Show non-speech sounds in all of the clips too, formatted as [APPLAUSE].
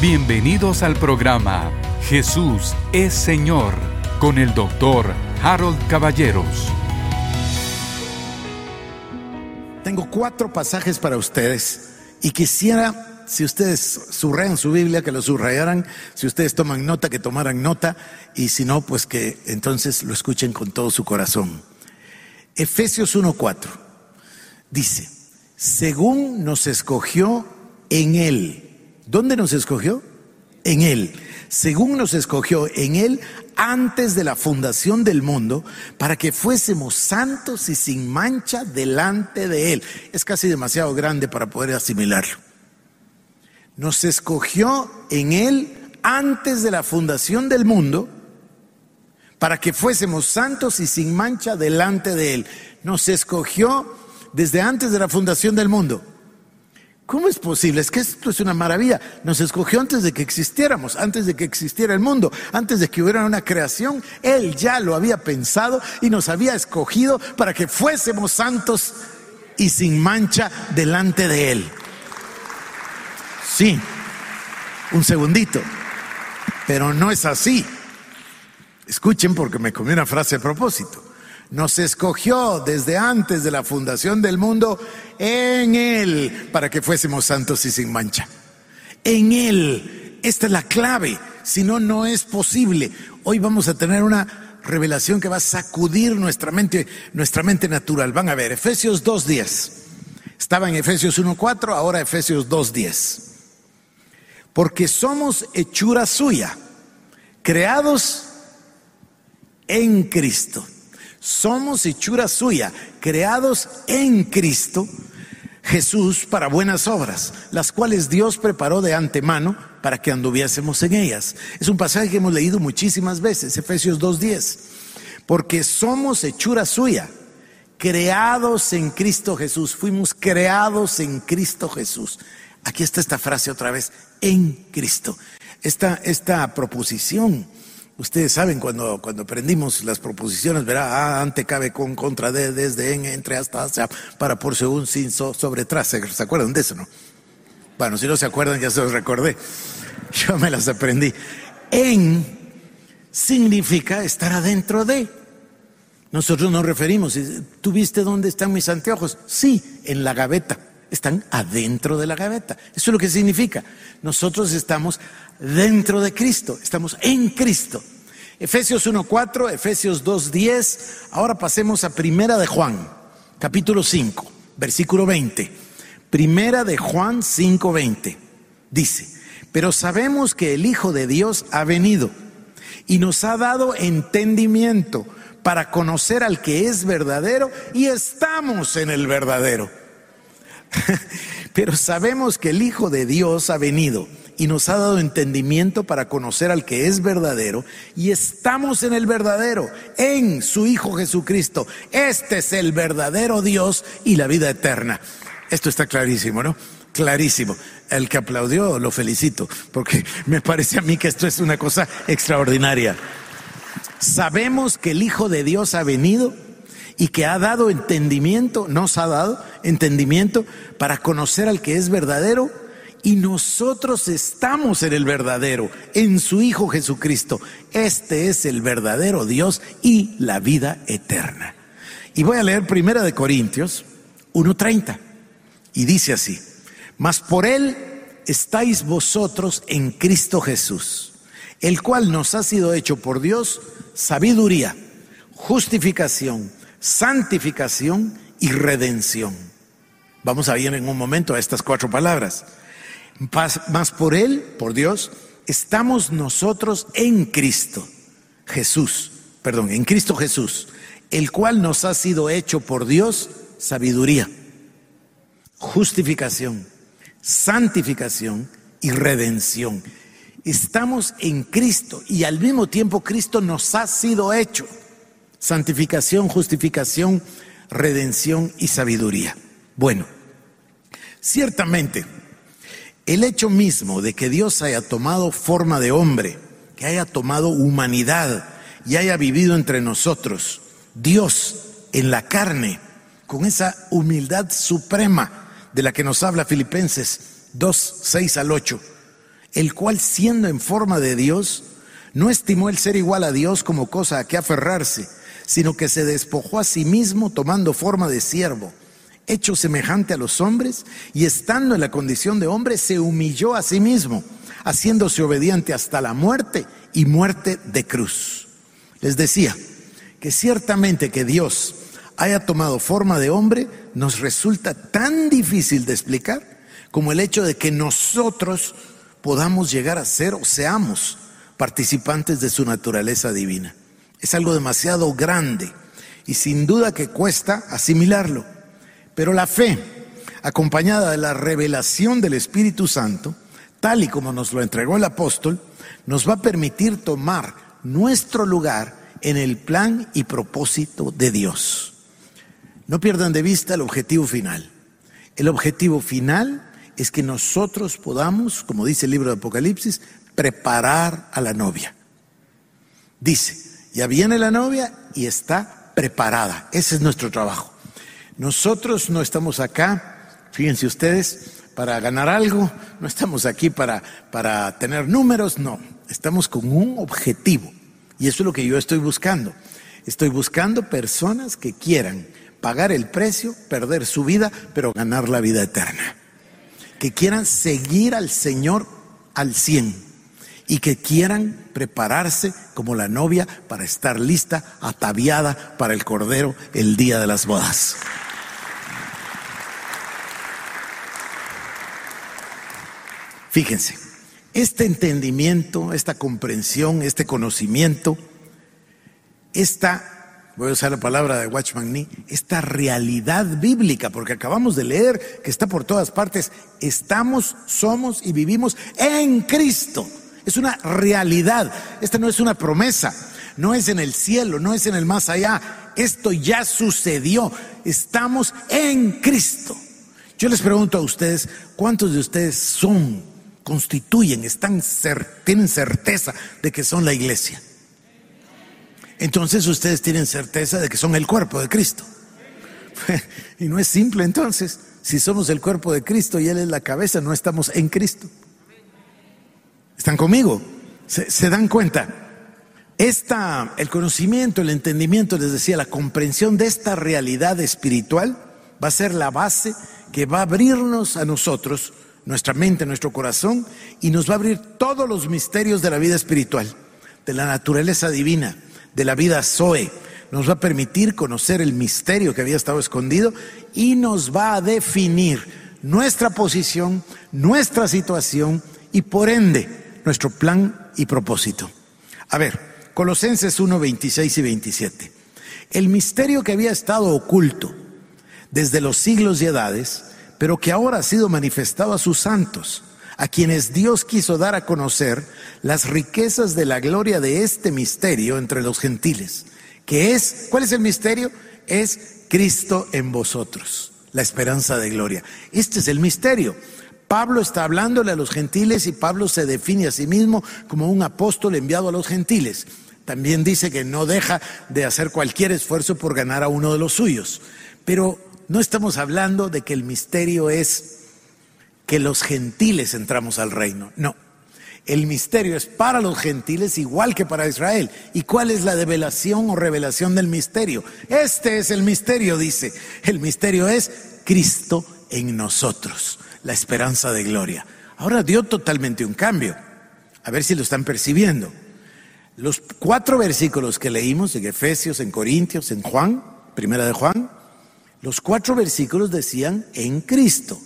Bienvenidos al programa Jesús es Señor con el doctor Harold Caballeros. Tengo cuatro pasajes para ustedes y quisiera, si ustedes subrayan su Biblia, que lo subrayaran, si ustedes toman nota, que tomaran nota, y si no, pues que entonces lo escuchen con todo su corazón. Efesios 1.4 dice, según nos escogió en Él. ¿Dónde nos escogió? En Él. Según nos escogió en Él antes de la fundación del mundo, para que fuésemos santos y sin mancha delante de Él. Es casi demasiado grande para poder asimilarlo. Nos escogió en Él antes de la fundación del mundo, para que fuésemos santos y sin mancha delante de Él. Nos escogió desde antes de la fundación del mundo. ¿Cómo es posible? Es que esto es una maravilla. Nos escogió antes de que existiéramos, antes de que existiera el mundo, antes de que hubiera una creación. Él ya lo había pensado y nos había escogido para que fuésemos santos y sin mancha delante de Él. Sí, un segundito, pero no es así. Escuchen porque me comí una frase a propósito nos escogió desde antes de la fundación del mundo en Él para que fuésemos santos y sin mancha. En Él. Esta es la clave. Si no, no es posible. Hoy vamos a tener una revelación que va a sacudir nuestra mente, nuestra mente natural. Van a ver, Efesios 2.10. Estaba en Efesios 1.4, ahora Efesios 2.10. Porque somos hechura suya, creados en Cristo. Somos hechura suya, creados en Cristo Jesús para buenas obras, las cuales Dios preparó de antemano para que anduviésemos en ellas. Es un pasaje que hemos leído muchísimas veces, Efesios 2.10. Porque somos hechura suya, creados en Cristo Jesús. Fuimos creados en Cristo Jesús. Aquí está esta frase otra vez, en Cristo. Esta, esta proposición Ustedes saben cuando, cuando aprendimos las proposiciones, verá, ah, ante cabe con, contra, de, desde, en, entre, hasta, hacia, para, por, según, sin, sobre, tras. ¿Se acuerdan de eso, no? Bueno, si no se acuerdan, ya se los recordé. [LAUGHS] Yo me las aprendí. En significa estar adentro de. Nosotros nos referimos, ¿tú viste dónde están mis anteojos? Sí, en la gaveta. Están adentro de la gaveta. Eso es lo que significa. Nosotros estamos dentro de Cristo, estamos en Cristo. Efesios 1.4, Efesios 2.10, ahora pasemos a Primera de Juan, capítulo 5, versículo 20. Primera de Juan 5.20, dice, pero sabemos que el Hijo de Dios ha venido y nos ha dado entendimiento para conocer al que es verdadero y estamos en el verdadero. [LAUGHS] pero sabemos que el Hijo de Dios ha venido y nos ha dado entendimiento para conocer al que es verdadero y estamos en el verdadero, en su Hijo Jesucristo. Este es el verdadero Dios y la vida eterna. Esto está clarísimo, ¿no? Clarísimo. El que aplaudió lo felicito, porque me parece a mí que esto es una cosa extraordinaria. Sabemos que el Hijo de Dios ha venido y que ha dado entendimiento, nos ha dado entendimiento para conocer al que es verdadero y nosotros estamos en el verdadero, en su Hijo Jesucristo. Este es el verdadero Dios y la vida eterna. Y voy a leer Primera de Corintios 1.30. Y dice así, mas por Él estáis vosotros en Cristo Jesús, el cual nos ha sido hecho por Dios sabiduría, justificación, santificación y redención. Vamos a ir en un momento a estas cuatro palabras. Más por Él, por Dios, estamos nosotros en Cristo Jesús, perdón, en Cristo Jesús, el cual nos ha sido hecho por Dios sabiduría, justificación, santificación y redención. Estamos en Cristo y al mismo tiempo Cristo nos ha sido hecho santificación, justificación, redención y sabiduría. Bueno, ciertamente, el hecho mismo de que Dios haya tomado forma de hombre, que haya tomado humanidad y haya vivido entre nosotros, Dios en la carne, con esa humildad suprema de la que nos habla Filipenses 2, 6 al 8, el cual siendo en forma de Dios, no estimó el ser igual a Dios como cosa a que aferrarse, sino que se despojó a sí mismo tomando forma de siervo, hecho semejante a los hombres, y estando en la condición de hombre, se humilló a sí mismo, haciéndose obediente hasta la muerte y muerte de cruz. Les decía que ciertamente que Dios haya tomado forma de hombre nos resulta tan difícil de explicar como el hecho de que nosotros podamos llegar a ser o seamos participantes de su naturaleza divina. Es algo demasiado grande y sin duda que cuesta asimilarlo. Pero la fe, acompañada de la revelación del Espíritu Santo, tal y como nos lo entregó el apóstol, nos va a permitir tomar nuestro lugar en el plan y propósito de Dios. No pierdan de vista el objetivo final. El objetivo final es que nosotros podamos, como dice el libro de Apocalipsis, preparar a la novia. Dice, ya viene la novia y está preparada. Ese es nuestro trabajo. Nosotros no estamos acá, fíjense ustedes, para ganar algo, no estamos aquí para, para tener números, no, estamos con un objetivo. Y eso es lo que yo estoy buscando. Estoy buscando personas que quieran pagar el precio, perder su vida, pero ganar la vida eterna que quieran seguir al Señor al cien y que quieran prepararse como la novia para estar lista, ataviada para el Cordero el día de las bodas. Fíjense, este entendimiento, esta comprensión, este conocimiento, esta voy a usar la palabra de Watchman Nee, esta realidad bíblica, porque acabamos de leer que está por todas partes, estamos, somos y vivimos en Cristo. Es una realidad, esta no es una promesa, no es en el cielo, no es en el más allá, esto ya sucedió, estamos en Cristo. Yo les pregunto a ustedes, ¿cuántos de ustedes son, constituyen, están, tienen certeza de que son la iglesia? entonces ustedes tienen certeza de que son el cuerpo de Cristo. [LAUGHS] y no es simple entonces. Si somos el cuerpo de Cristo y Él es la cabeza, no estamos en Cristo. ¿Están conmigo? ¿Se, dan cuenta? El conocimiento, el entendimiento, les decía, la comprensión de esta realidad espiritual va a ser la base que va a abrirnos a nosotros, nuestra mente, nuestro corazón, y nos va a abrir todos los misterios de la vida espiritual, de la naturaleza divina de la vida Zoe. Nos va a permitir conocer el misterio que había estado escondido y nos va a definir nuestra posición, nuestra situación y por ende nuestro plan y propósito. A ver, Colosenses 1, 26 y 27. El misterio que había estado oculto desde los siglos y edades, pero que ahora ha sido manifestado a sus santos a quienes Dios quiso dar a conocer las riquezas de la gloria de este misterio entre los gentiles, que es, ¿cuál es el misterio? Es Cristo en vosotros, la esperanza de gloria. Este es el misterio. Pablo está hablándole a los gentiles y Pablo se define a sí mismo como un apóstol enviado a los gentiles. También dice que no deja de hacer cualquier esfuerzo por ganar a uno de los suyos. Pero no estamos hablando de que el misterio es que los gentiles entramos al reino. No. El misterio es para los gentiles igual que para Israel. ¿Y cuál es la develación o revelación del misterio? Este es el misterio, dice. El misterio es Cristo en nosotros, la esperanza de gloria. Ahora dio totalmente un cambio. A ver si lo están percibiendo. Los cuatro versículos que leímos en Efesios, en Corintios, en Juan, primera de Juan, los cuatro versículos decían en Cristo.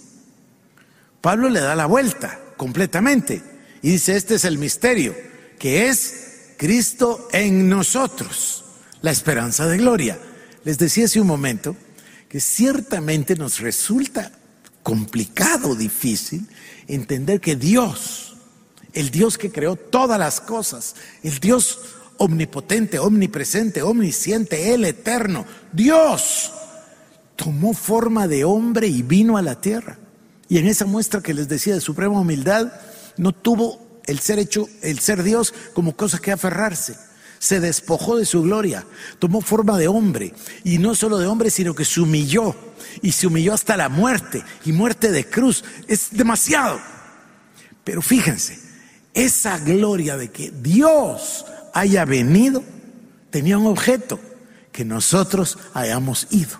Pablo le da la vuelta completamente y dice, este es el misterio, que es Cristo en nosotros, la esperanza de gloria. Les decía hace un momento que ciertamente nos resulta complicado, difícil, entender que Dios, el Dios que creó todas las cosas, el Dios omnipotente, omnipresente, omnisciente, el eterno, Dios, tomó forma de hombre y vino a la tierra. Y en esa muestra que les decía de suprema humildad, no tuvo el ser hecho, el ser Dios como cosa que aferrarse. Se despojó de su gloria, tomó forma de hombre, y no solo de hombre, sino que se humilló, y se humilló hasta la muerte, y muerte de cruz. Es demasiado. Pero fíjense, Esa gloria de que Dios haya venido tenía un objeto, que nosotros hayamos ido.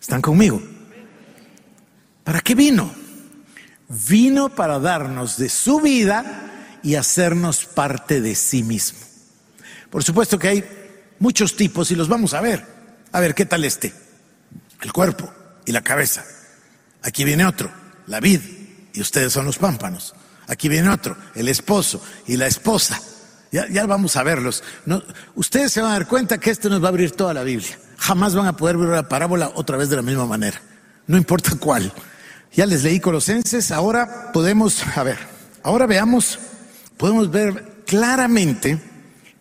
¿Están conmigo? ¿Para qué vino? Vino para darnos de su vida y hacernos parte de sí mismo. Por supuesto que hay muchos tipos y los vamos a ver. A ver, ¿qué tal este? El cuerpo y la cabeza. Aquí viene otro, la vid, y ustedes son los pámpanos. Aquí viene otro, el esposo y la esposa. Ya, ya vamos a verlos. No, ustedes se van a dar cuenta que esto nos va a abrir toda la Biblia. Jamás van a poder ver la parábola otra vez de la misma manera. No importa cuál. Ya les leí Colosenses, ahora podemos, a ver, ahora veamos, podemos ver claramente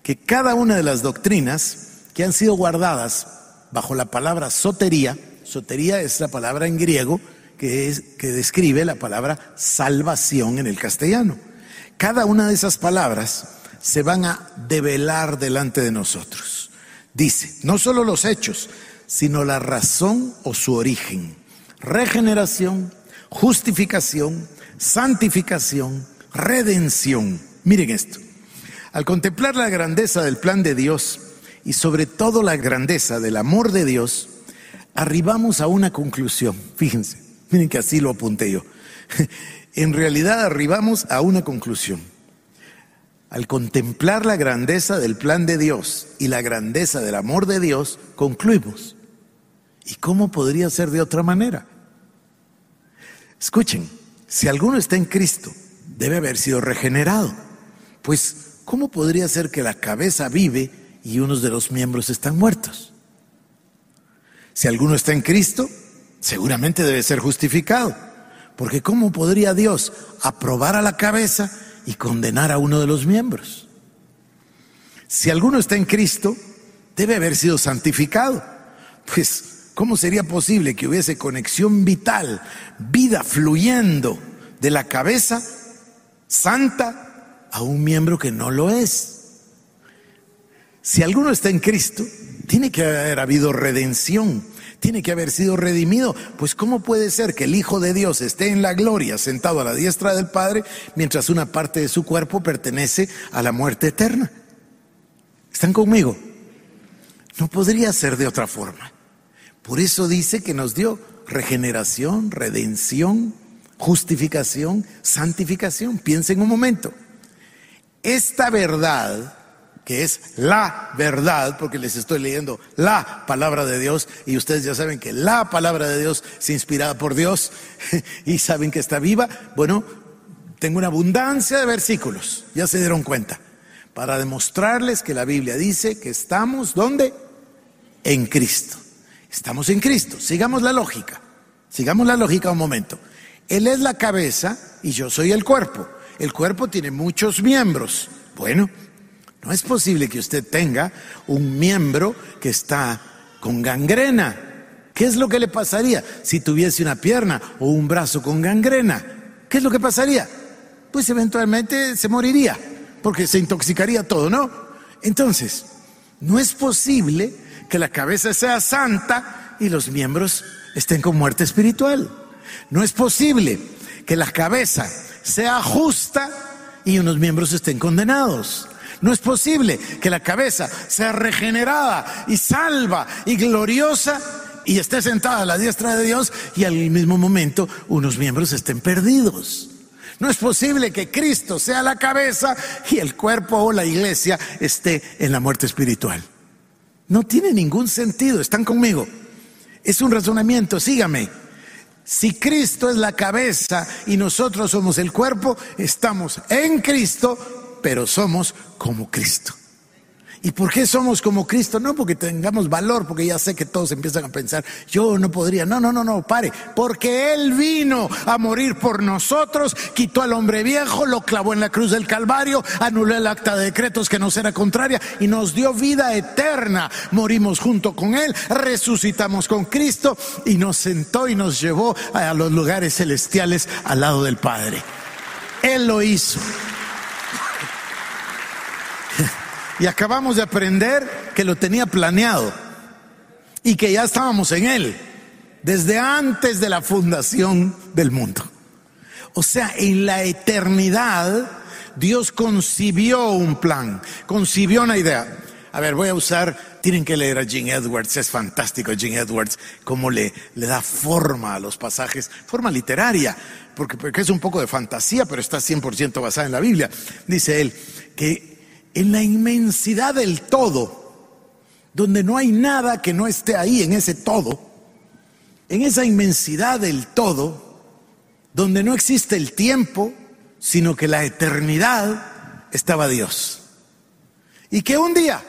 que cada una de las doctrinas que han sido guardadas bajo la palabra sotería, sotería es la palabra en griego que, es, que describe la palabra salvación en el castellano. Cada una de esas palabras se van a develar delante de nosotros. Dice, no solo los hechos, sino la razón o su origen. Regeneración, justificación, santificación, redención. Miren esto. Al contemplar la grandeza del plan de Dios y sobre todo la grandeza del amor de Dios, arribamos a una conclusión. Fíjense, miren que así lo apunté yo. [LAUGHS] En realidad arribamos a una conclusión. Al contemplar la grandeza del plan de Dios y la grandeza del amor de Dios, concluimos. ¿Y cómo podría ser de otra manera? Escuchen, si alguno está en Cristo, debe haber sido regenerado. Pues, ¿cómo podría ser que la cabeza vive y unos de los miembros están muertos? Si alguno está en Cristo, seguramente debe ser justificado. Porque ¿cómo podría Dios aprobar a la cabeza y condenar a uno de los miembros. Si alguno está en Cristo, debe haber sido santificado. Pues, ¿cómo sería posible que hubiese conexión vital, vida fluyendo de la cabeza santa a un miembro que no lo es? Si alguno está en Cristo, tiene que haber habido redención tiene que haber sido redimido. Pues ¿cómo puede ser que el Hijo de Dios esté en la gloria sentado a la diestra del Padre mientras una parte de su cuerpo pertenece a la muerte eterna? ¿Están conmigo? No podría ser de otra forma. Por eso dice que nos dio regeneración, redención, justificación, santificación. Piensen un momento. Esta verdad que es la verdad, porque les estoy leyendo la palabra de Dios y ustedes ya saben que la palabra de Dios es inspirada por Dios [LAUGHS] y saben que está viva. Bueno, tengo una abundancia de versículos, ya se dieron cuenta, para demostrarles que la Biblia dice que estamos, ¿dónde? En Cristo. Estamos en Cristo. Sigamos la lógica. Sigamos la lógica un momento. Él es la cabeza y yo soy el cuerpo. El cuerpo tiene muchos miembros. Bueno, no es posible que usted tenga un miembro que está con gangrena. ¿Qué es lo que le pasaría si tuviese una pierna o un brazo con gangrena? ¿Qué es lo que pasaría? Pues eventualmente se moriría, porque se intoxicaría todo, ¿no? Entonces, no es posible que la cabeza sea santa y los miembros estén con muerte espiritual. No es posible que la cabeza sea justa y unos miembros estén condenados. No es posible que la cabeza sea regenerada y salva y gloriosa y esté sentada a la diestra de Dios y al mismo momento unos miembros estén perdidos. No es posible que Cristo sea la cabeza y el cuerpo o la iglesia esté en la muerte espiritual. No tiene ningún sentido, están conmigo. Es un razonamiento, sígame. Si Cristo es la cabeza y nosotros somos el cuerpo, estamos en Cristo pero somos como Cristo. ¿Y por qué somos como Cristo? No porque tengamos valor, porque ya sé que todos empiezan a pensar, yo no podría. No, no, no, no, pare. Porque Él vino a morir por nosotros, quitó al hombre viejo, lo clavó en la cruz del Calvario, anuló el acta de decretos que nos era contraria y nos dio vida eterna. Morimos junto con Él, resucitamos con Cristo y nos sentó y nos llevó a los lugares celestiales al lado del Padre. Él lo hizo. Y acabamos de aprender que lo tenía planeado y que ya estábamos en él desde antes de la fundación del mundo. O sea, en la eternidad Dios concibió un plan, concibió una idea. A ver, voy a usar, tienen que leer a Gene Edwards, es fantástico Gene Edwards, cómo le, le da forma a los pasajes, forma literaria, porque, porque es un poco de fantasía, pero está 100% basada en la Biblia. Dice él que en la inmensidad del todo, donde no hay nada que no esté ahí en ese todo, en esa inmensidad del todo, donde no existe el tiempo, sino que la eternidad estaba Dios. Y que un día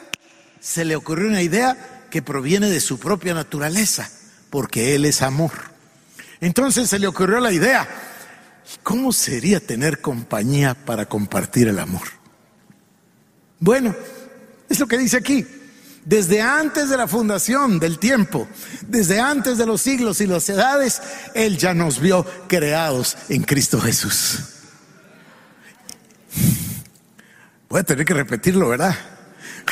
se le ocurrió una idea que proviene de su propia naturaleza, porque Él es amor. Entonces se le ocurrió la idea, ¿cómo sería tener compañía para compartir el amor? Bueno, es lo que dice aquí. Desde antes de la fundación del tiempo, desde antes de los siglos y las edades, Él ya nos vio creados en Cristo Jesús. Voy a tener que repetirlo, ¿verdad?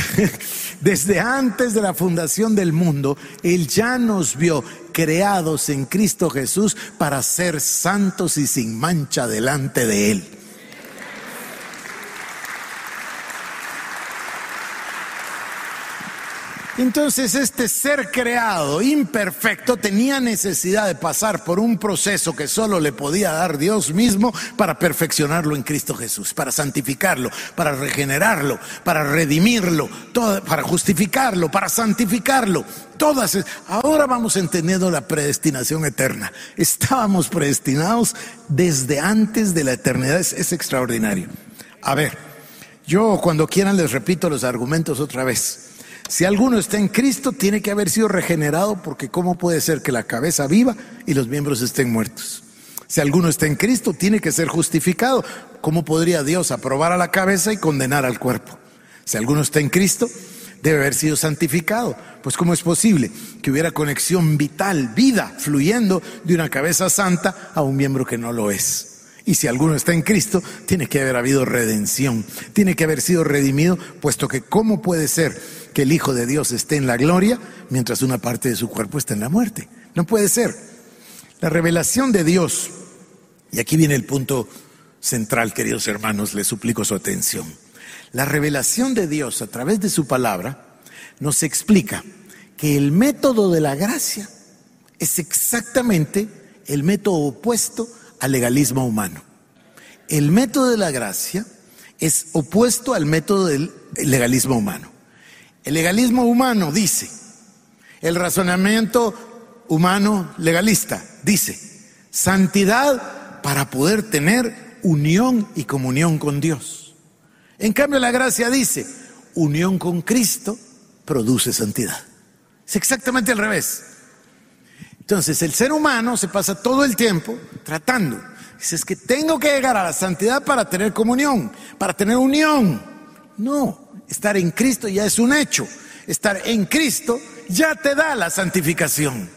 [LAUGHS] Desde antes de la fundación del mundo, Él ya nos vio creados en Cristo Jesús para ser santos y sin mancha delante de Él. Entonces este ser creado, imperfecto, tenía necesidad de pasar por un proceso que solo le podía dar Dios mismo para perfeccionarlo en Cristo Jesús, para santificarlo, para regenerarlo, para redimirlo, para justificarlo, para santificarlo. Todas, ahora vamos entendiendo la predestinación eterna. Estábamos predestinados desde antes de la eternidad, es, es extraordinario. A ver, yo cuando quieran les repito los argumentos otra vez. Si alguno está en Cristo, tiene que haber sido regenerado porque ¿cómo puede ser que la cabeza viva y los miembros estén muertos? Si alguno está en Cristo, tiene que ser justificado. ¿Cómo podría Dios aprobar a la cabeza y condenar al cuerpo? Si alguno está en Cristo, debe haber sido santificado. Pues ¿cómo es posible que hubiera conexión vital, vida, fluyendo de una cabeza santa a un miembro que no lo es? Y si alguno está en Cristo, tiene que haber habido redención, tiene que haber sido redimido, puesto que ¿cómo puede ser que el Hijo de Dios esté en la gloria mientras una parte de su cuerpo está en la muerte? No puede ser. La revelación de Dios, y aquí viene el punto central, queridos hermanos, les suplico su atención. La revelación de Dios a través de su palabra nos explica que el método de la gracia es exactamente el método opuesto al legalismo humano. El método de la gracia es opuesto al método del legalismo humano. El legalismo humano dice, el razonamiento humano legalista dice, santidad para poder tener unión y comunión con Dios. En cambio la gracia dice, unión con Cristo produce santidad. Es exactamente al revés. Entonces el ser humano se pasa todo el tiempo tratando. Dice, es que tengo que llegar a la santidad para tener comunión, para tener unión. No, estar en Cristo ya es un hecho. Estar en Cristo ya te da la santificación.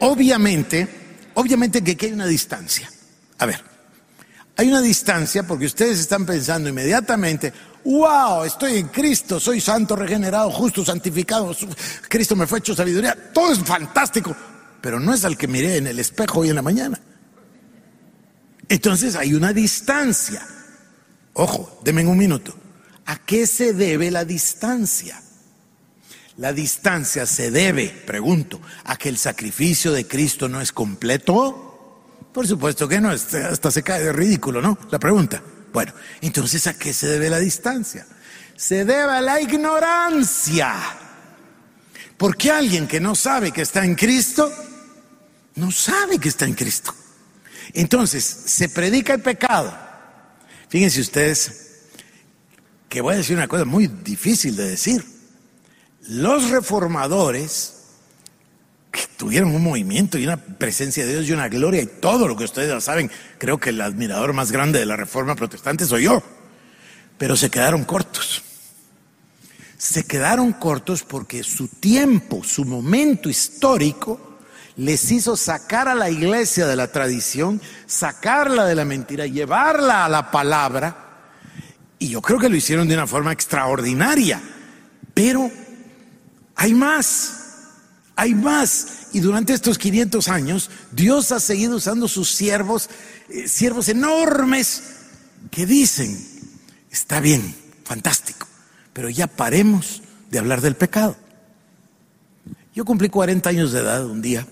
Obviamente, obviamente que aquí hay una distancia. A ver, hay una distancia porque ustedes están pensando inmediatamente, wow, estoy en Cristo, soy santo, regenerado, justo, santificado, Cristo me fue hecho sabiduría, todo es fantástico, pero no es al que miré en el espejo hoy en la mañana. Entonces hay una distancia. Ojo, denme un minuto. ¿A qué se debe la distancia? La distancia se debe, pregunto, a que el sacrificio de Cristo no es completo. Por supuesto que no, hasta se cae de ridículo, ¿no? La pregunta. Bueno, entonces ¿a qué se debe la distancia? Se debe a la ignorancia. Porque alguien que no sabe que está en Cristo, no sabe que está en Cristo. Entonces, se predica el pecado. Fíjense ustedes que voy a decir una cosa muy difícil de decir. Los reformadores tuvieron un movimiento y una presencia de Dios y una gloria y todo lo que ustedes ya saben. Creo que el admirador más grande de la reforma protestante soy yo. Pero se quedaron cortos. Se quedaron cortos porque su tiempo, su momento histórico, les hizo sacar a la iglesia de la tradición, sacarla de la mentira, llevarla a la palabra. Y yo creo que lo hicieron de una forma extraordinaria. Pero hay más Hay más. Y durante estos 500 años, Dios ha seguido usando sus siervos, eh, siervos enormes, que dicen, está bien, fantástico, pero ya paremos de hablar del pecado. Yo cumplí 40 años de edad un día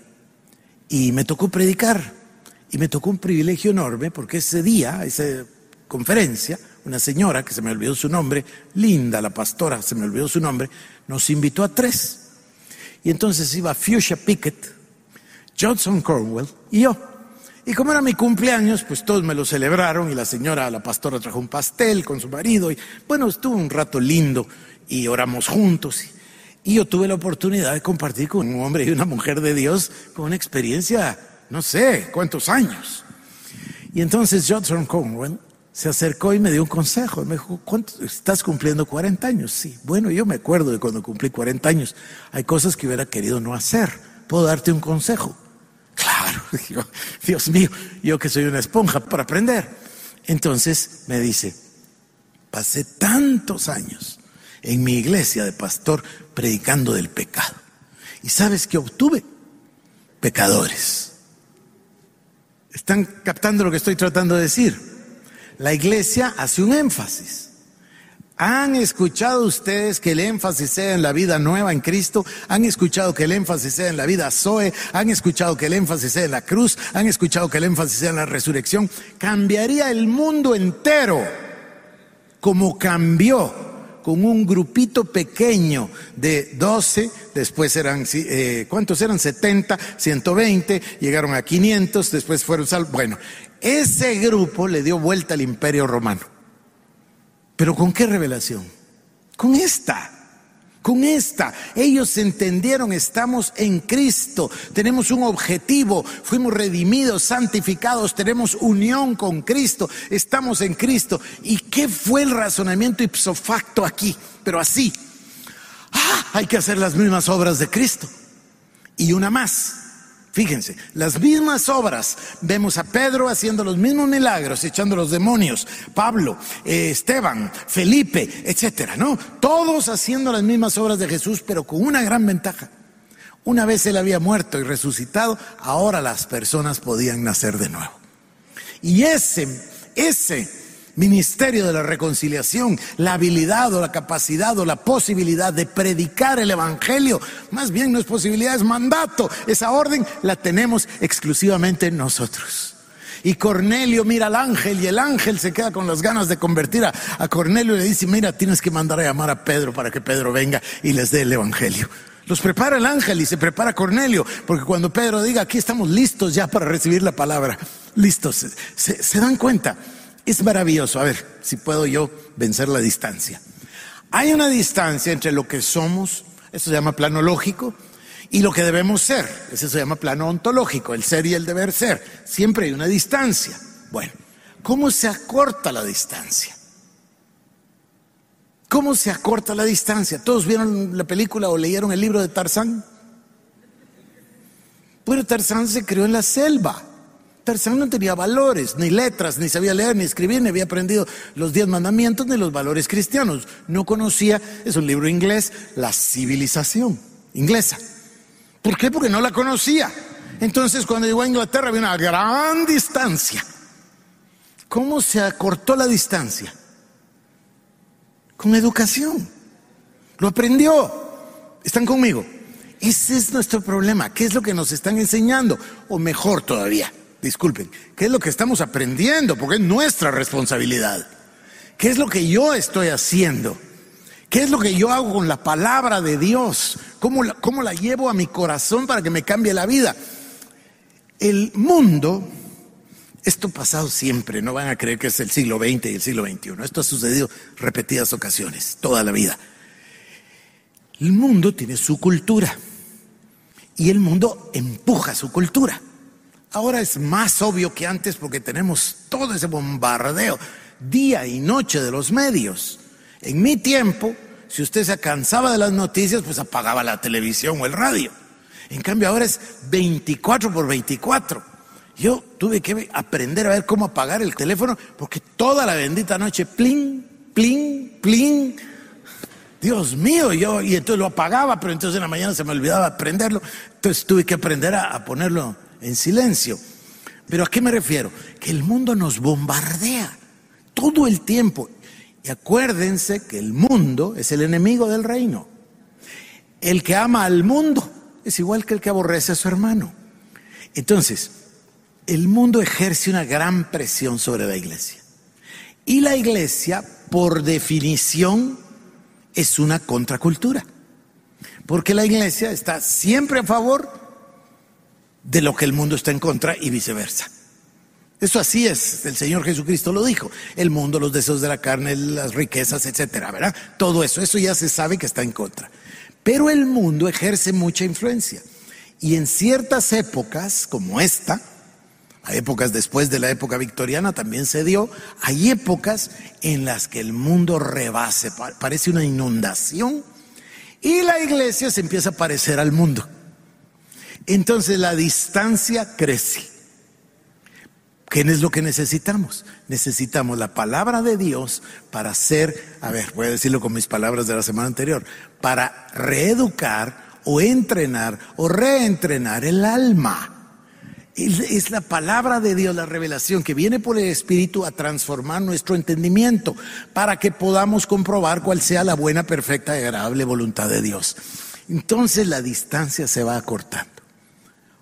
y me tocó predicar. Y me tocó un privilegio enorme porque ese día, esa conferencia, una señora que se me olvidó su nombre, linda la pastora, se me olvidó su nombre, nos invitó a tres. Y entonces iba Fuchsia Pickett, Johnson Cornwell y yo. Y como era mi cumpleaños, pues todos me lo celebraron y la señora, la pastora, trajo un pastel con su marido. Y bueno, estuvo un rato lindo y oramos juntos. Y yo tuve la oportunidad de compartir con un hombre y una mujer de Dios con una experiencia, no sé cuántos años. Y entonces Johnson Cornwell se acercó y me dio un consejo. Me dijo, ¿cuánto, ¿estás cumpliendo 40 años? Sí. Bueno, yo me acuerdo de cuando cumplí 40 años. Hay cosas que hubiera querido no hacer. ¿Puedo darte un consejo? Claro, [LAUGHS] Dios mío, yo que soy una esponja para aprender. Entonces me dice, pasé tantos años en mi iglesia de pastor predicando del pecado. ¿Y sabes qué obtuve? Pecadores. ¿Están captando lo que estoy tratando de decir? La iglesia hace un énfasis. ¿Han escuchado ustedes que el énfasis sea en la vida nueva en Cristo? ¿Han escuchado que el énfasis sea en la vida Zoe? ¿Han escuchado que el énfasis sea en la cruz? ¿Han escuchado que el énfasis sea en la resurrección? Cambiaría el mundo entero como cambió con un grupito pequeño de 12, después eran, eh, ¿cuántos eran? 70, 120, llegaron a 500, después fueron salvos. Bueno, ese grupo le dio vuelta al imperio romano. ¿Pero con qué revelación? Con esta con esta. Ellos entendieron, estamos en Cristo, tenemos un objetivo, fuimos redimidos, santificados, tenemos unión con Cristo, estamos en Cristo. ¿Y qué fue el razonamiento ipso facto aquí? Pero así, ah, hay que hacer las mismas obras de Cristo. Y una más, Fíjense, las mismas obras. Vemos a Pedro haciendo los mismos milagros, echando los demonios. Pablo, eh, Esteban, Felipe, etcétera, ¿no? Todos haciendo las mismas obras de Jesús, pero con una gran ventaja. Una vez él había muerto y resucitado, ahora las personas podían nacer de nuevo. Y ese, ese ministerio de la reconciliación, la habilidad o la capacidad o la posibilidad de predicar el Evangelio. Más bien no es posibilidad, es mandato. Esa orden la tenemos exclusivamente nosotros. Y Cornelio mira al ángel y el ángel se queda con las ganas de convertir a, Cornelio y le dice, mira, tienes que mandar a llamar a Pedro para que Pedro venga y les dé el Evangelio. Los prepara el ángel y se prepara Cornelio, porque cuando Pedro diga, aquí estamos listos ya para recibir la palabra, listos, se dan cuenta. Es maravilloso. A ver si puedo yo vencer la distancia. Hay una distancia entre lo que somos, eso se llama plano lógico, y lo que debemos ser, eso se llama plano ontológico, el ser y el deber ser. Siempre hay una distancia. Bueno, ¿cómo se acorta la distancia? ¿Cómo se acorta la distancia? ¿Todos vieron la película o leyeron el libro de Tarzán? Bueno, Tarzán se creó en la selva. Tarzán no tenía valores, ni letras, ni sabía leer, ni escribir, ni había aprendido los diez mandamientos, ni los valores cristianos. No conocía, es un libro inglés, la civilización inglesa. ¿Por qué? Porque no la conocía. Entonces cuando llegó a Inglaterra había una gran distancia. ¿Cómo se acortó la distancia? Con educación. Lo aprendió. ¿Están conmigo? Ese es nuestro problema. ¿Qué es lo que nos están enseñando? O mejor todavía, disculpen, ¿qué es lo que estamos aprendiendo? Porque es nuestra responsabilidad. ¿Qué es lo que yo estoy haciendo? ¿Qué es lo que yo hago con la palabra de Dios? ¿Cómo la, cómo la llevo a mi corazón para que me cambie la vida? El mundo, esto ha pasado siempre, no van a creer que es el siglo XX y el siglo XXI, esto ha sucedido repetidas ocasiones, toda la vida. El mundo tiene su cultura y el mundo empuja su cultura. Ahora es más obvio que antes porque tenemos todo ese bombardeo día y noche de los medios. En mi tiempo, si usted se cansaba de las noticias, pues apagaba la televisión o el radio. En cambio ahora es 24 por 24. Yo tuve que aprender a ver cómo apagar el teléfono porque toda la bendita noche, plin, plin, plin. Dios mío, yo, y entonces lo apagaba, pero entonces en la mañana se me olvidaba prenderlo, entonces tuve que aprender a, a ponerlo en silencio. Pero ¿a qué me refiero? Que el mundo nos bombardea todo el tiempo. Y acuérdense que el mundo es el enemigo del reino. El que ama al mundo es igual que el que aborrece a su hermano. Entonces, el mundo ejerce una gran presión sobre la iglesia. Y la iglesia, por definición, es una contracultura. Porque la iglesia está siempre a favor de lo que el mundo está en contra y viceversa. Eso así es, el Señor Jesucristo lo dijo. El mundo, los deseos de la carne, las riquezas, etcétera, ¿verdad? Todo eso, eso ya se sabe que está en contra. Pero el mundo ejerce mucha influencia. Y en ciertas épocas, como esta, hay épocas después de la época victoriana también se dio, hay épocas en las que el mundo rebase, parece una inundación, y la iglesia se empieza a parecer al mundo. Entonces la distancia crece. ¿Qué es lo que necesitamos? Necesitamos la palabra de Dios para hacer, a ver, voy a decirlo con mis palabras de la semana anterior, para reeducar o entrenar o reentrenar el alma. Es la palabra de Dios, la revelación que viene por el Espíritu a transformar nuestro entendimiento para que podamos comprobar cuál sea la buena, perfecta y agradable voluntad de Dios. Entonces la distancia se va acortando.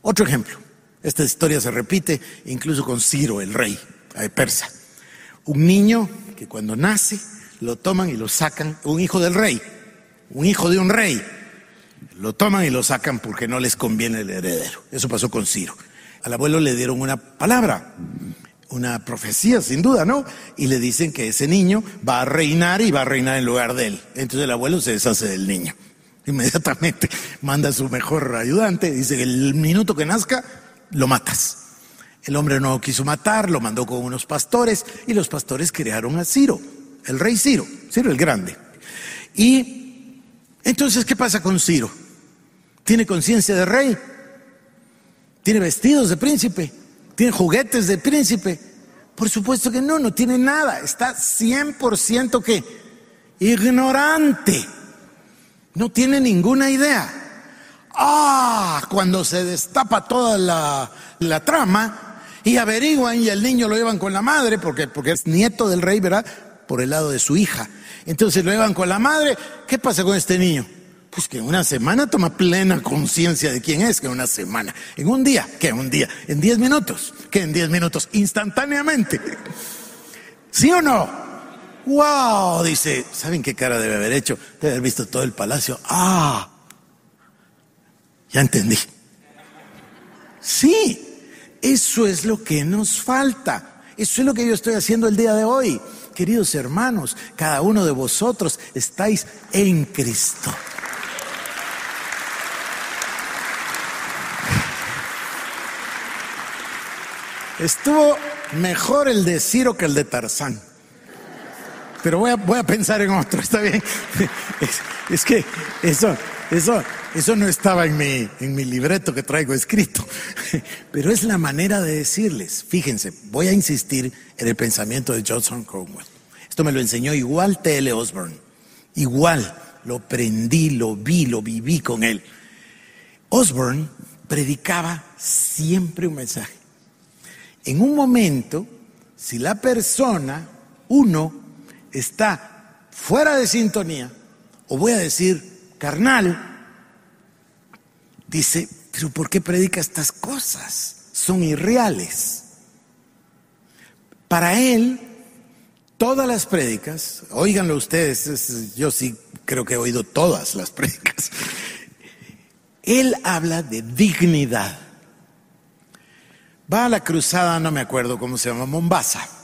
Otro ejemplo, esta historia se repite incluso con Ciro, el rey de persa. Un niño que cuando nace lo toman y lo sacan, un hijo del rey, un hijo de un rey, lo toman y lo sacan porque no les conviene el heredero. Eso pasó con Ciro. Al abuelo le dieron una palabra, una profecía, sin duda, ¿no? Y le dicen que ese niño va a reinar y va a reinar en lugar de él. Entonces el abuelo se deshace del niño. [LAUGHS] Inmediatamente manda a su mejor ayudante, dice el minuto que nazca, lo matas. El hombre no quiso matar, lo mandó con unos pastores y los pastores crearon a Ciro, el rey Ciro, Ciro el grande. Y entonces, ¿qué pasa con Ciro? ¿Tiene conciencia de rey? ¿Tiene vestidos de príncipe? ¿Tiene juguetes de príncipe? Por supuesto que no, no tiene nada. Está 100% que ignorante. No tiene ninguna idea. Ah, cuando se destapa toda la, trama y averiguan y el niño lo llevan con la madre, porque, porque es nieto del rey, ¿verdad? Por el lado de su hija. Entonces lo llevan con la madre. ¿Qué pasa con este niño? Pues que en una semana toma plena conciencia de quién es, que en una semana. En un día, que en un día. En diez minutos, que en diez minutos, instantáneamente. ¿Sí o no? ¡Wow! Dice, ¿saben qué cara debe haber hecho? Debe haber visto todo el palacio. ¡Ah! Ya entendí. Sí, eso es lo que nos falta. Eso es lo que yo estoy haciendo el día de hoy. Queridos hermanos, cada uno de vosotros estáis en Cristo. Estuvo mejor el de Ciro que el de Tarzán. Pero voy a, pensar en otro, está bien. Es, que eso, eso, eso no estaba en mi, en mi libreto que traigo escrito. Pero es la manera de decirles. Fíjense, voy a insistir en el pensamiento de Johnson Cromwell. Esto me lo enseñó igual T.L. Osborne. Igual, lo prendí, lo vi, lo viví con él. Osborne predicaba siempre un mensaje. En un momento, si la persona, uno, está fuera de sintonía, o voy a decir carnal, dice, pero ¿por qué predica estas cosas? Son irreales. Para él, todas las prédicas, oíganlo ustedes, yo sí creo que he oído todas las [LAUGHS] prédicas, él habla de dignidad. Va a la cruzada, no me acuerdo cómo se llama, Mombasa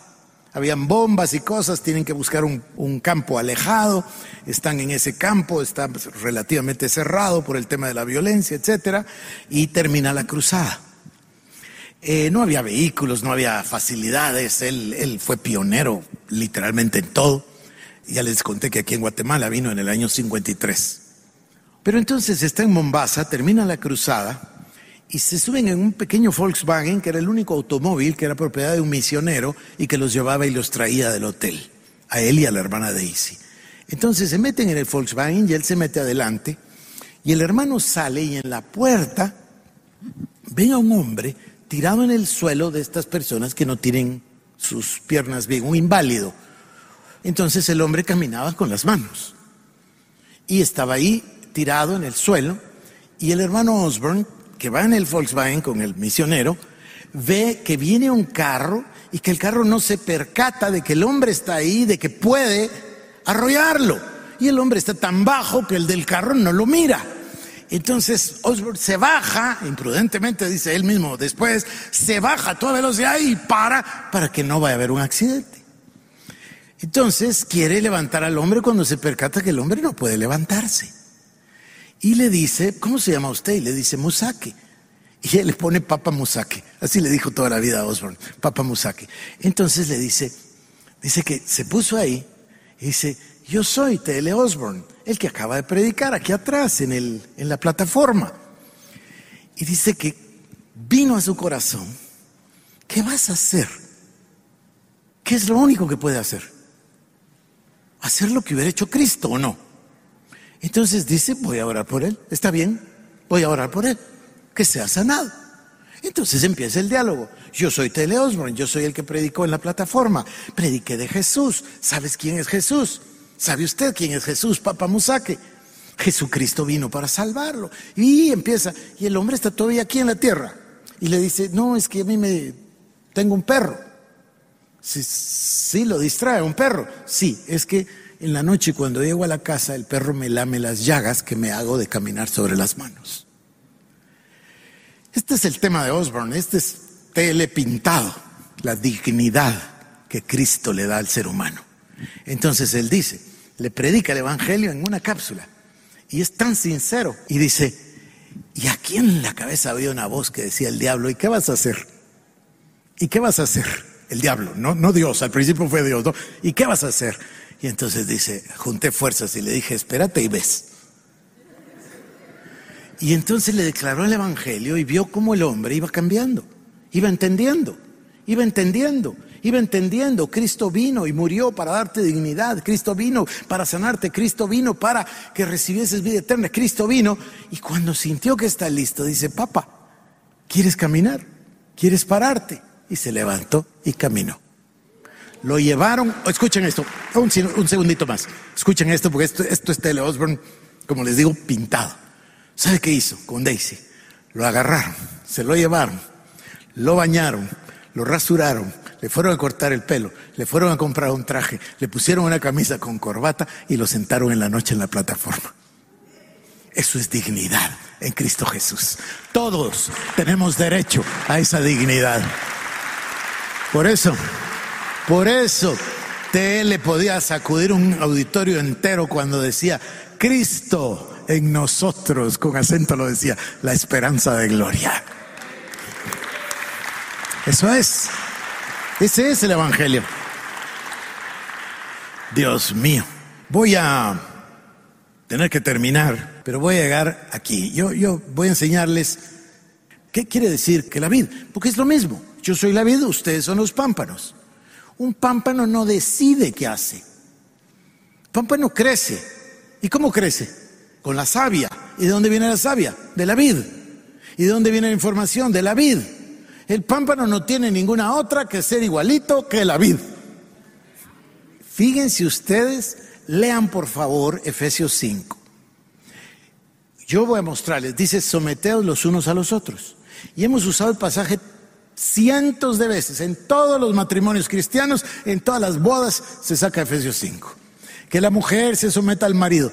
habían bombas y cosas, tienen que buscar un, campo alejado, están en ese campo, está relativamente cerrado por el tema de la violencia, etcétera, y termina la cruzada. Eh, no había vehículos, no había facilidades, él, él fue pionero literalmente en todo. Ya les conté que aquí en Guatemala vino en el año 53. Pero entonces está en Mombasa, termina la cruzada, y se suben en un pequeño Volkswagen, que era el único automóvil que era propiedad de un misionero y que los llevaba y los traía del hotel, a él y a la hermana Daisy. Entonces se meten en el Volkswagen y él se mete adelante y el hermano sale y en la puerta ven a un hombre tirado en el suelo de estas personas que no tienen sus piernas bien, un inválido. Entonces el hombre caminaba con las manos y estaba ahí tirado en el suelo y el hermano Osborne, que va en el Volkswagen con el misionero, ve que viene un carro y que el carro no se percata de que el hombre está ahí, de que puede arrollarlo. Y el hombre está tan bajo que el del carro no lo mira. Entonces Osborne se baja, imprudentemente dice él mismo después, se baja a toda velocidad y para para que no vaya a haber un accidente. Entonces quiere levantar al hombre cuando se percata que el hombre no puede levantarse. Y le dice, ¿cómo se llama usted? Y le dice Musake. Y él le pone Papa Musake. Así le dijo toda la vida a Osborne, Papa Musake. Entonces le dice, dice que se puso ahí y dice, yo soy T.L. Osborne, el que acaba de predicar aquí atrás en, el, en la plataforma. Y dice que vino a su corazón, ¿qué vas a hacer? ¿Qué es lo único que puede hacer? Hacer lo que hubiera hecho Cristo o no. Entonces dice, voy a orar por él. ¿Está bien? Voy a orar por él. Que sea sanado. Entonces empieza el diálogo. Yo soy Tele Osborne, yo soy el que predicó en la plataforma. Prediqué de Jesús. ¿Sabes quién es Jesús? ¿Sabe usted quién es Jesús, Papa Musake? Jesucristo vino para salvarlo. Y empieza, y el hombre está todavía aquí en la tierra. Y le dice, no, es que a mí me tengo un perro. Sí, sí, lo distrae, un perro. Sí, es que en la noche cuando llego a la casa el perro me lame las llagas que me hago de caminar sobre las manos. Este es el tema de Osborne, este es telepintado, la dignidad que Cristo le da al ser humano. Entonces él dice, le predica el Evangelio en una cápsula y es tan sincero y dice, y aquí en la cabeza había una voz que decía el diablo, ¿y qué vas a hacer? ¿Y qué vas a hacer? El diablo, no, no Dios, al principio fue Dios, ¿no? ¿Y qué vas a hacer? Y entonces dice, junté fuerzas y le dije, espérate y ves. Y entonces le declaró el Evangelio y vio cómo el hombre iba cambiando, iba entendiendo, iba entendiendo, iba entendiendo. Cristo vino y murió para darte dignidad, Cristo vino para sanarte, Cristo vino para que recibieses vida eterna, Cristo vino. Y cuando sintió que está listo, dice, papá, ¿quieres caminar? ¿Quieres pararte? Y se levantó y caminó. Lo llevaron, escuchen esto, un, segundito más, escuchen esto porque esto, esto es Tele Osborne, como les digo, pintado. ¿Sabe qué hizo con Daisy? Lo agarraron, se lo llevaron, lo bañaron, lo rasuraron, le fueron a cortar el pelo, le fueron a comprar un traje, le pusieron una camisa con corbata y lo sentaron en la noche en la plataforma. Eso es dignidad en Cristo Jesús. Todos tenemos derecho a esa dignidad. Por eso, por eso, le podía sacudir un auditorio entero cuando decía, Cristo en nosotros, con acento lo decía, la esperanza de gloria. Eso es. Ese es el Evangelio. Dios mío. Voy a tener que terminar, pero voy a llegar aquí. Yo, yo voy a enseñarles qué quiere decir que la vid, porque es lo mismo. Yo soy la vid, ustedes son los pámpanos. Un pámpano no decide qué hace. El pámpano crece. ¿Y cómo crece? Con la savia. ¿Y de dónde viene la savia? De la vid. ¿Y de dónde viene la información? De la vid. El pámpano no tiene ninguna otra que ser igualito que la vid. Fíjense ustedes, lean por favor Efesios 5. Yo voy a mostrarles, dice, someteos los unos a los otros. Y hemos usado el pasaje cientos de veces, en todos los matrimonios cristianos, en todas las bodas, se saca Efesios 5. Que la mujer se someta al marido.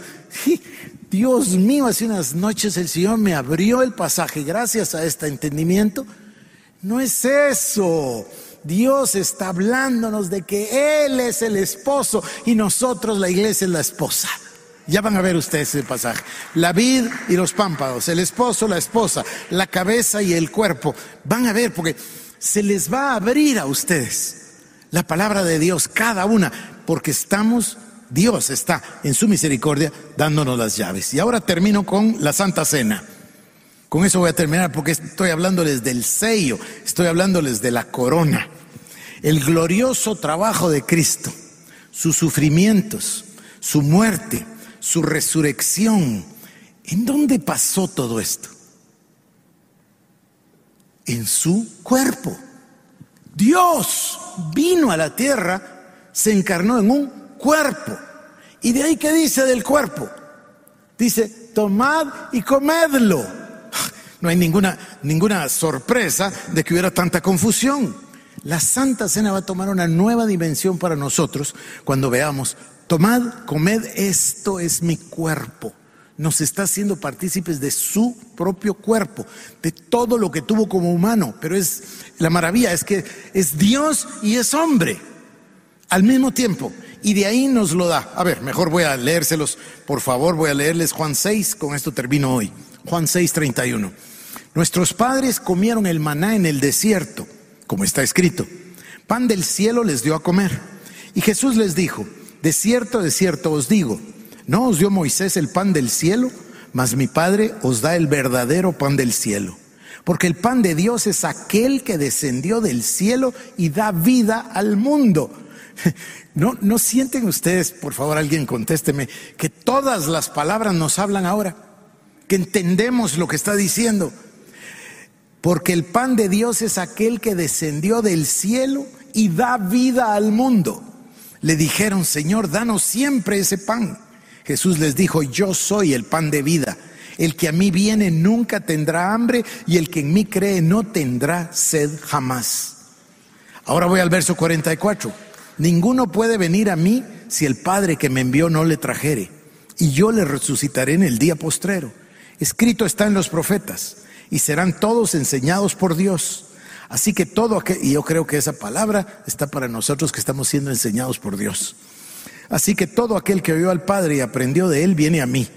Dios mío, hace unas noches el Señor me abrió el pasaje gracias a este entendimiento. No es eso. Dios está hablándonos de que Él es el esposo y nosotros, la iglesia, es la esposa. Ya van a ver ustedes el pasaje. La vid y los pámpanos, el esposo, la esposa, la cabeza y el cuerpo. Van a ver porque se les va a abrir a ustedes la palabra de Dios, cada una, porque estamos, Dios está en su misericordia dándonos las llaves. Y ahora termino con la Santa Cena. Con eso voy a terminar porque estoy hablándoles del sello, estoy hablándoles de la corona, el glorioso trabajo de Cristo, sus sufrimientos, su muerte, su resurrección. ¿En dónde pasó todo esto? En su cuerpo. Dios vino a la tierra, se encarnó en un cuerpo. ¿Y de ahí qué dice del cuerpo? Dice, tomad y comedlo. [LAUGHS] No hay ninguna, ninguna sorpresa de que hubiera tanta confusión. La Santa Cena va a tomar una nueva dimensión para nosotros cuando veamos, tomad, comed, esto es mi cuerpo. Nos está haciendo partícipes de su propio cuerpo, de todo lo que tuvo como humano. Pero es la maravilla, es que es Dios y es hombre al mismo tiempo. Y de ahí nos lo da. A ver, mejor voy a leérselos, por favor, voy a leerles Juan 6, con esto termino hoy. Juan 6, 31. Nuestros padres comieron el maná en el desierto como está escrito, pan del cielo les dio a comer. Y Jesús les dijo, de cierto, de cierto os digo, no os dio Moisés el pan del cielo, mas mi Padre os da el verdadero pan del cielo. Porque el pan de Dios es aquel que descendió del cielo y da vida al mundo. [LAUGHS] ¿No, ¿No sienten ustedes, por favor alguien contésteme, que todas las palabras nos hablan ahora? Que entendemos lo que está diciendo porque el pan de Dios es aquel que descendió del cielo y da vida al mundo. Le dijeron, Señor, danos siempre ese pan. Jesús les dijo, yo soy el pan de vida. El que a mí viene nunca tendrá hambre y el que en mí cree no tendrá sed jamás. Ahora voy al verso 44. Ninguno puede venir a mí si el Padre que me envió no le trajere, y yo le resucitaré en el día postrero. Escrito está en los profetas y serán todos enseñados por Dios. Así que todo aquel, y yo creo que esa palabra está para nosotros que estamos siendo enseñados por Dios. Así que todo aquel que oyó al Padre y aprendió de él viene a mí.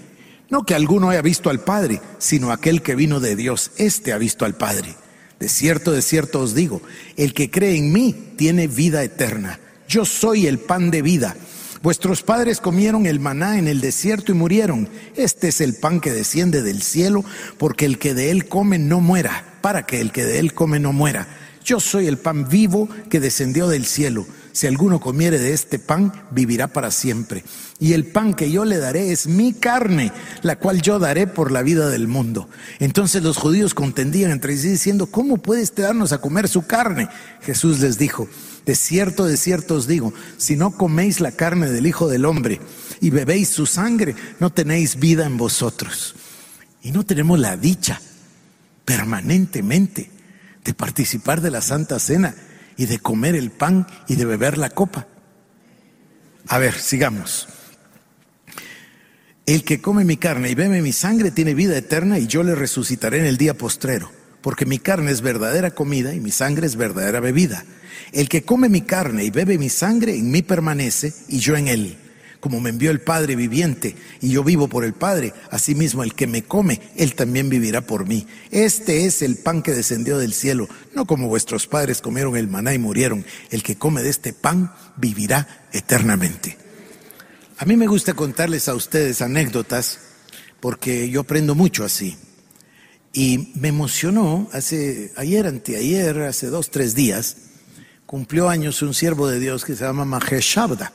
No que alguno haya visto al Padre, sino aquel que vino de Dios. Este ha visto al Padre. De cierto, de cierto os digo, el que cree en mí tiene vida eterna. Yo soy el pan de vida. Vuestros padres comieron el maná en el desierto y murieron. Este es el pan que desciende del cielo, porque el que de él come no muera, para que el que de él come no muera. Yo soy el pan vivo que descendió del cielo. Si alguno comiere de este pan, vivirá para siempre. Y el pan que yo le daré es mi carne, la cual yo daré por la vida del mundo. Entonces los judíos contendían entre sí diciendo, ¿cómo puedes darnos a comer su carne? Jesús les dijo, de cierto, de cierto os digo, si no coméis la carne del Hijo del Hombre y bebéis su sangre, no tenéis vida en vosotros. Y no tenemos la dicha permanentemente de participar de la Santa Cena y de comer el pan y de beber la copa. A ver, sigamos. El que come mi carne y bebe mi sangre tiene vida eterna y yo le resucitaré en el día postrero, porque mi carne es verdadera comida y mi sangre es verdadera bebida. El que come mi carne y bebe mi sangre, en mí permanece y yo en él. Como me envió el Padre viviente y yo vivo por el Padre, asimismo el que me come, él también vivirá por mí. Este es el pan que descendió del cielo, no como vuestros padres comieron el maná y murieron. El que come de este pan vivirá eternamente. A mí me gusta contarles a ustedes anécdotas porque yo aprendo mucho así. Y me emocionó hace ayer, anteayer, hace dos, tres días, cumplió años un siervo de Dios que se llama Mahesh Shabda.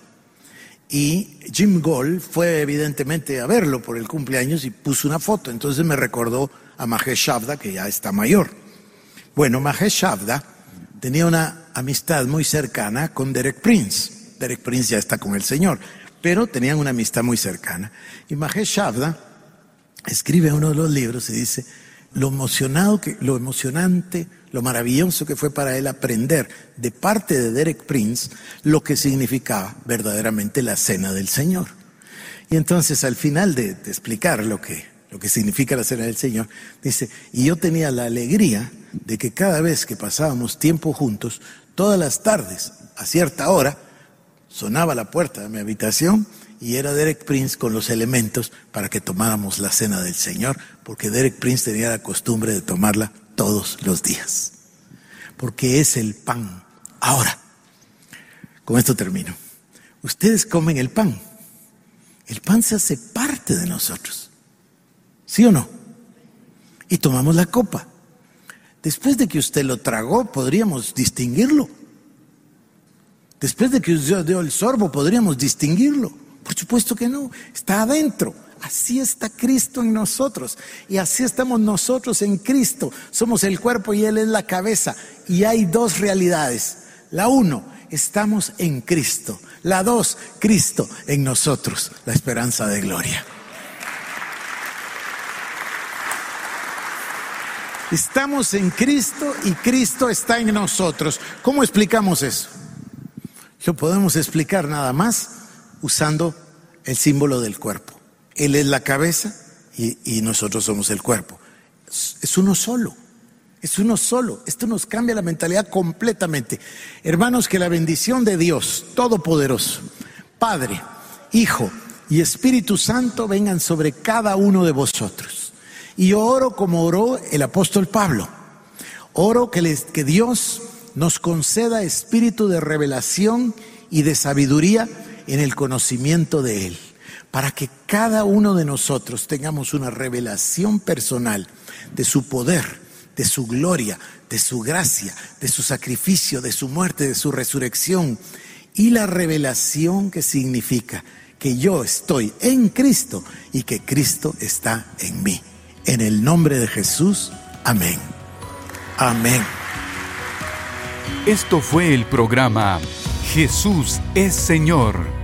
Y Jim Gold fue evidentemente a verlo por el cumpleaños y puso una foto. Entonces me recordó a Mahesh Shabda, que ya está mayor. Bueno, Mahesh Shabda tenía una amistad muy cercana con Derek Prince. Derek Prince ya está con el Señor, pero tenían una amistad muy cercana. Y Mahesh Shabda escribe uno de los libros y dice, lo emocionado lo emocionante, lo maravilloso que fue para él aprender de parte de Derek Prince lo que significaba verdaderamente la cena del Señor. Y entonces al final de, explicar lo que, lo que significa la cena del Señor, dice, y yo tenía la alegría de que cada vez que pasábamos tiempo juntos, todas las tardes, a cierta hora, sonaba la puerta de mi habitación y era Derek Prince con los elementos para que tomáramos la cena del Señor, porque Derek Prince tenía la costumbre de tomarla todos los días, porque es el pan. Ahora, con esto termino. Ustedes comen el pan. El pan se hace parte de nosotros. ¿Sí o no? Y tomamos la copa. Después de que usted lo tragó, podríamos distinguirlo. Después de que usted dio el sorbo, podríamos distinguirlo. Por supuesto que no, está adentro. Así está Cristo en nosotros y así estamos nosotros en Cristo. Somos el cuerpo y Él es la cabeza. Y hay dos realidades. La uno, estamos en Cristo. La dos, Cristo en nosotros, la esperanza de gloria. Estamos en Cristo y Cristo está en nosotros. ¿Cómo explicamos eso? Lo podemos explicar nada más usando el símbolo del cuerpo. Él es la cabeza y, nosotros somos el cuerpo. Es, uno solo, es uno solo. Esto nos cambia la mentalidad completamente. Hermanos, que la bendición de Dios Todopoderoso, Padre, Hijo y Espíritu Santo vengan sobre cada uno de vosotros. Y yo oro como oró el apóstol Pablo. Oro que, que Dios nos conceda espíritu de revelación y de sabiduría en el conocimiento de Él para que cada uno de nosotros tengamos una revelación personal de su poder, de su gloria, de su gracia, de su sacrificio, de su muerte, de su resurrección y la revelación que significa que yo estoy en Cristo y que Cristo está en mí. En el nombre de Jesús, amén. Amén. Esto fue el programa Jesús es Señor